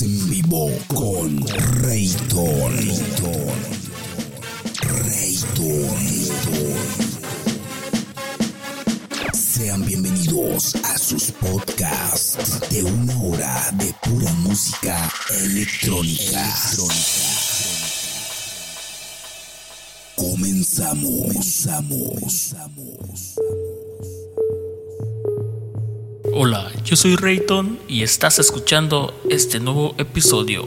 En vivo con Rayton. Rayton. Rayton. Sean bienvenidos a sus podcasts de una hora de pura música electrónica. Comenzamos. Comenzamos. Hola, yo soy Rayton y estás escuchando este nuevo episodio.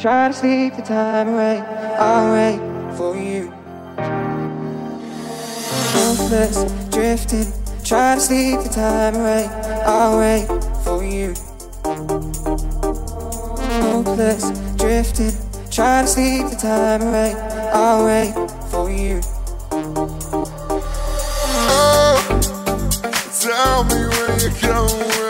Try to sleep the time away. I'll wait for you. Hopeless, drifting. Try to sleep the time away. I'll wait for you. Hopeless, drifting. Try to sleep the time away. I'll wait for you. Oh, tell me where you're going.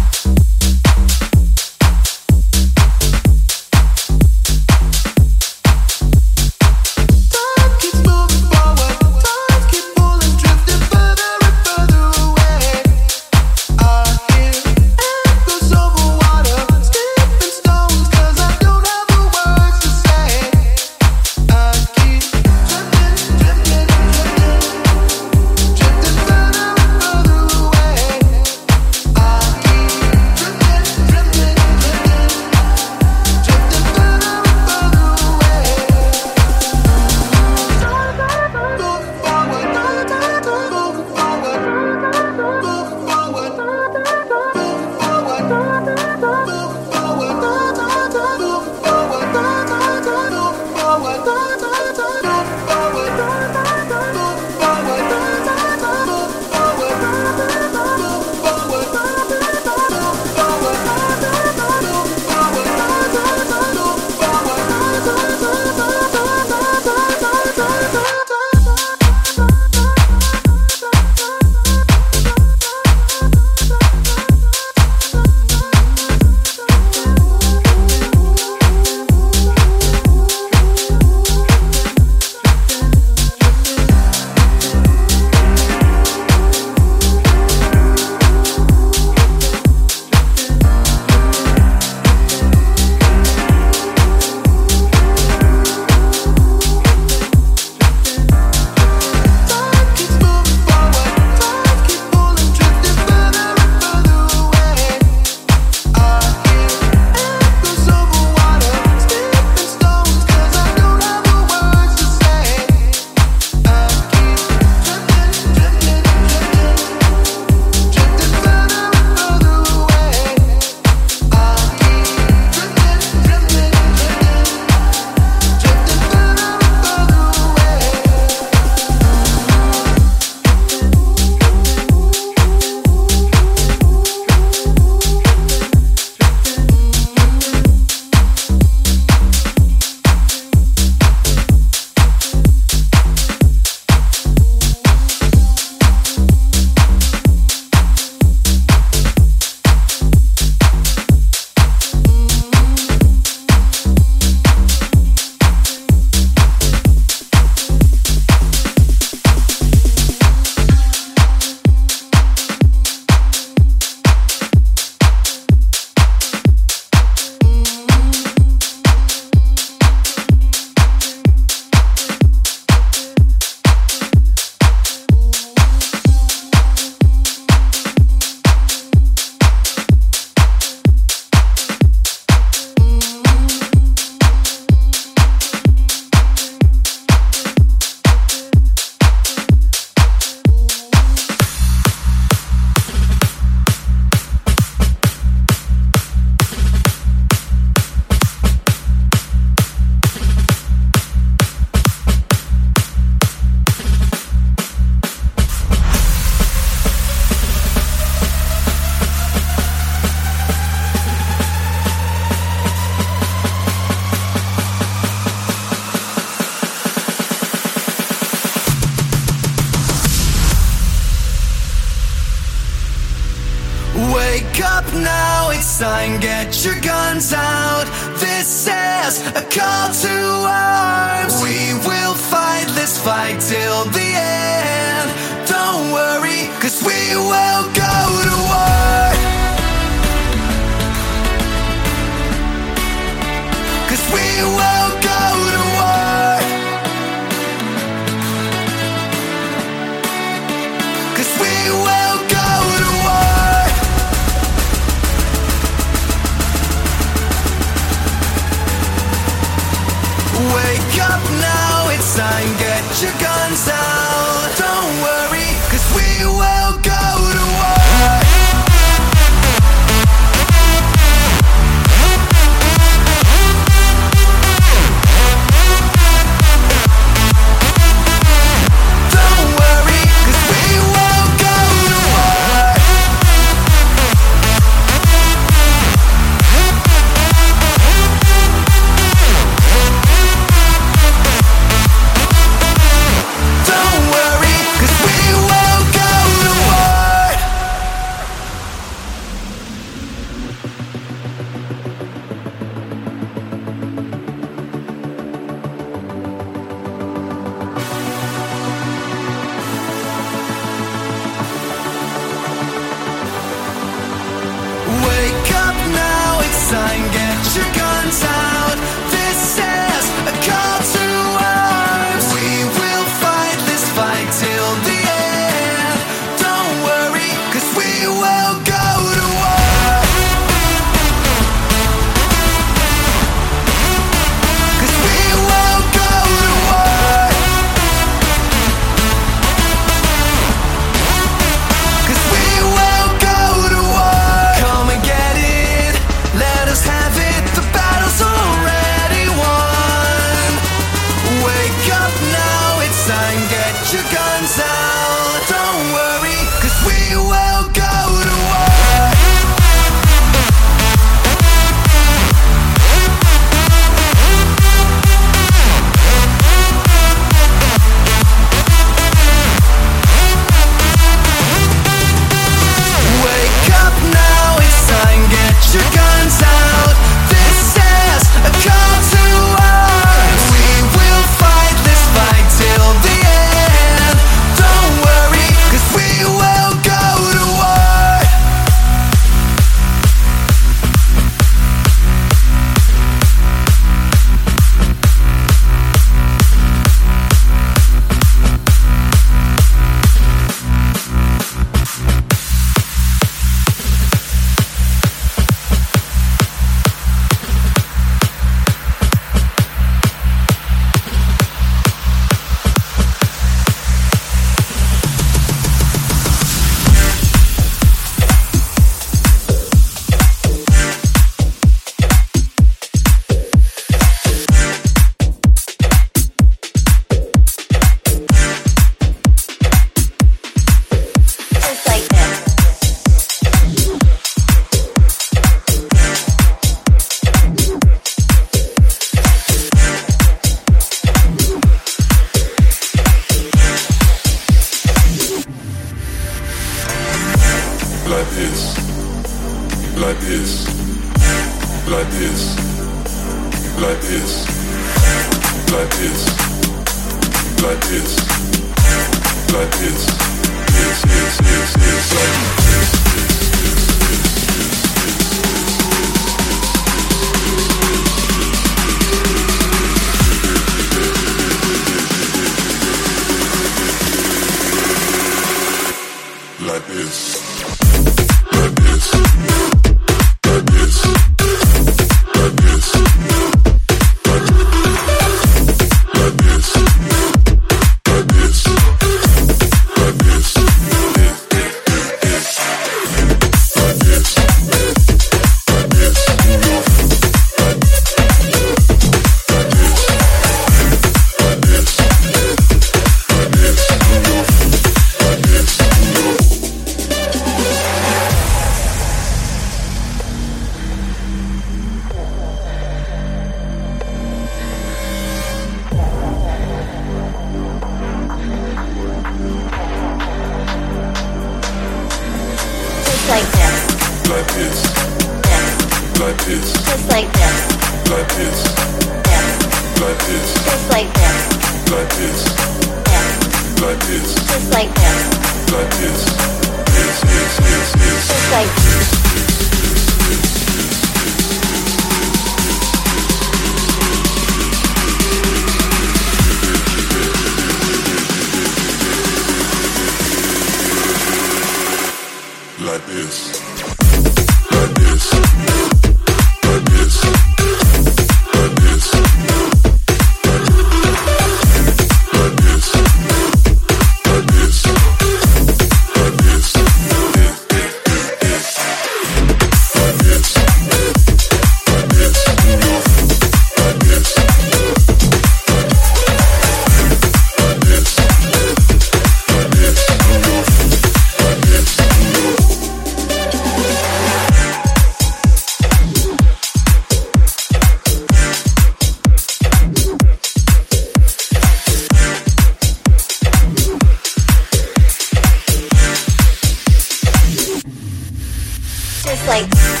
like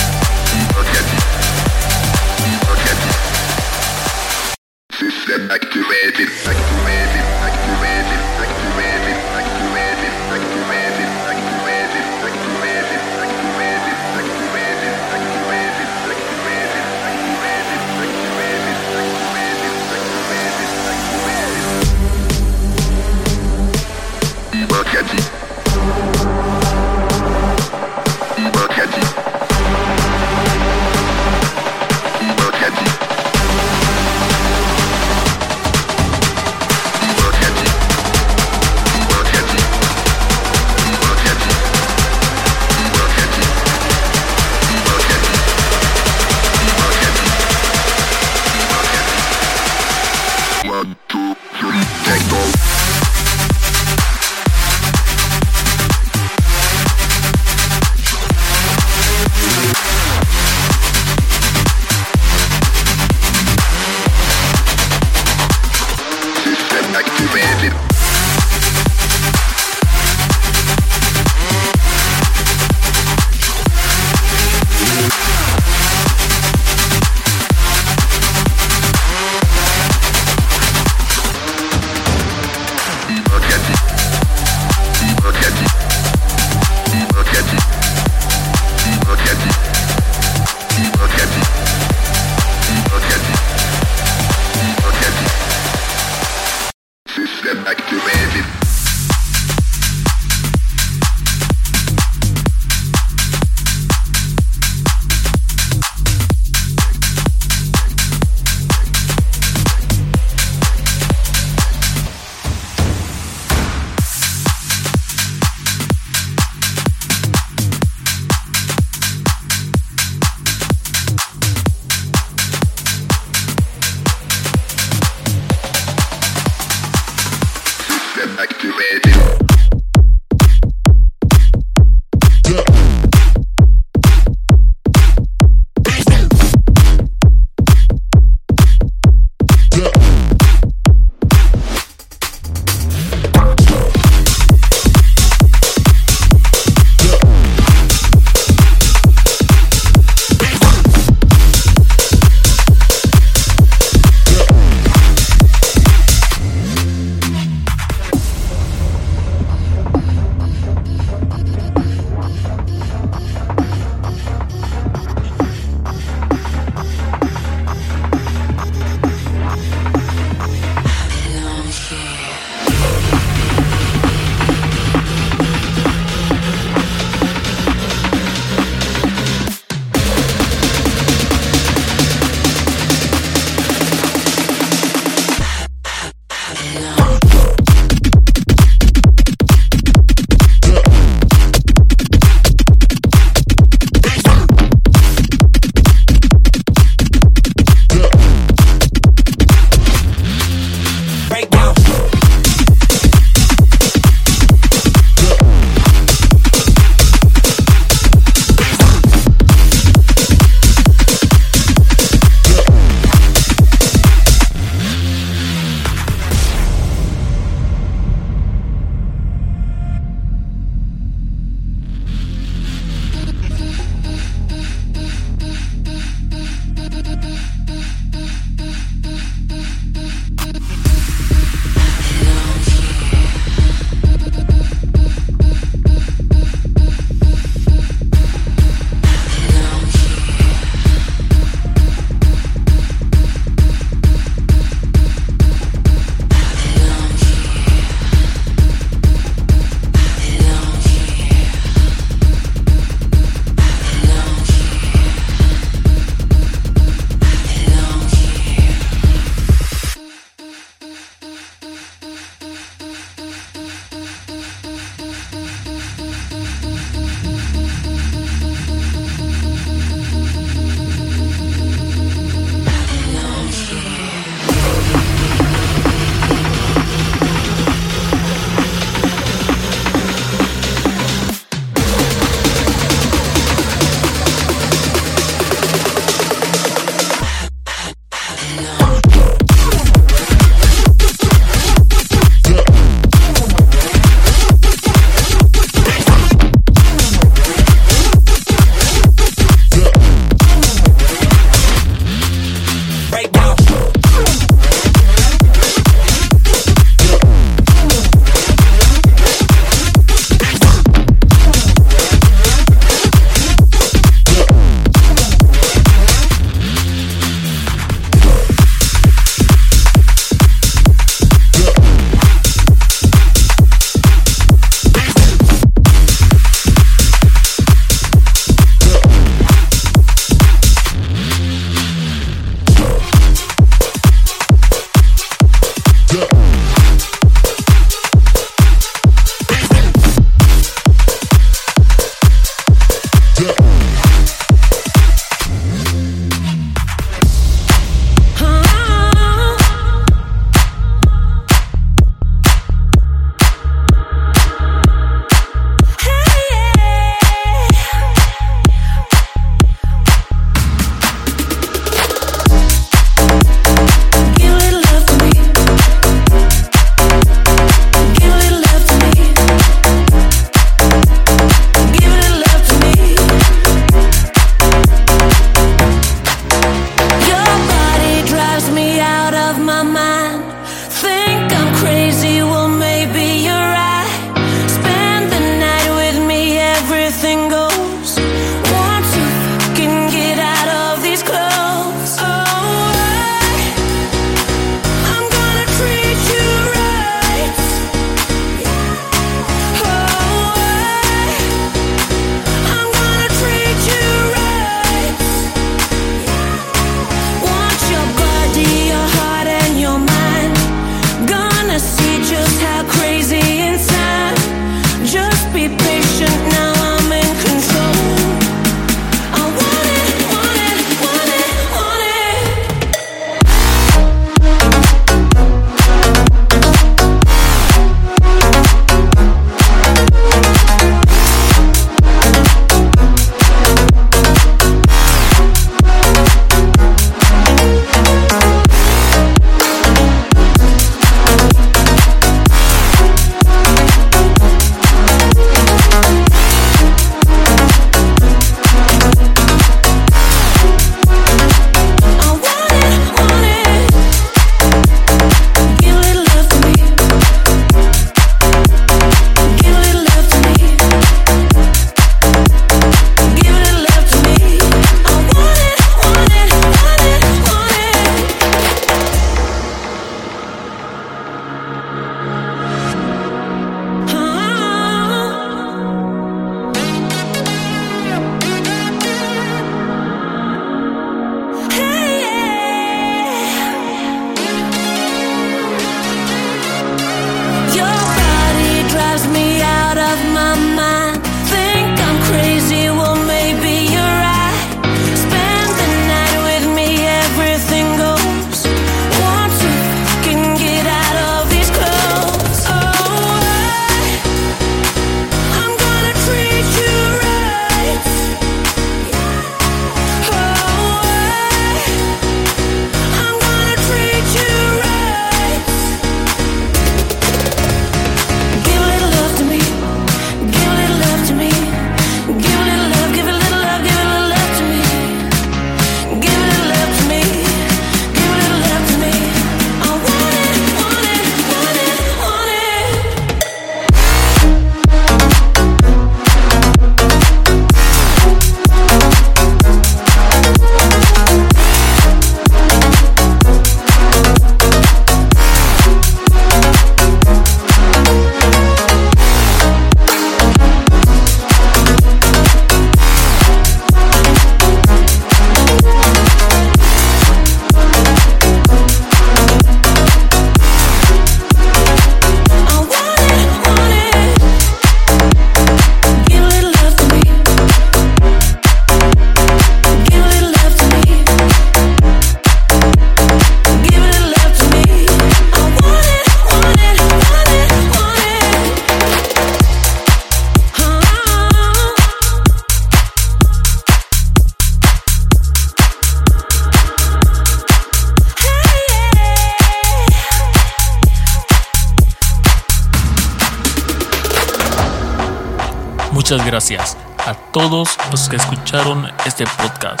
gracias a todos los que escucharon este podcast.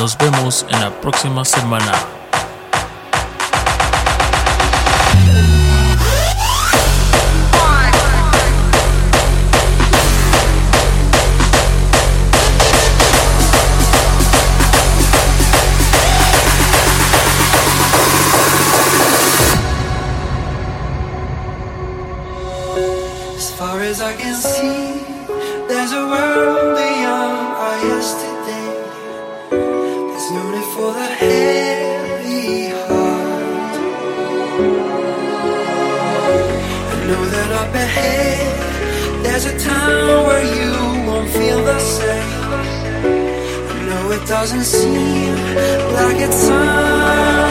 Nos vemos en la próxima semana. Feel the same. I know it doesn't seem like it's time.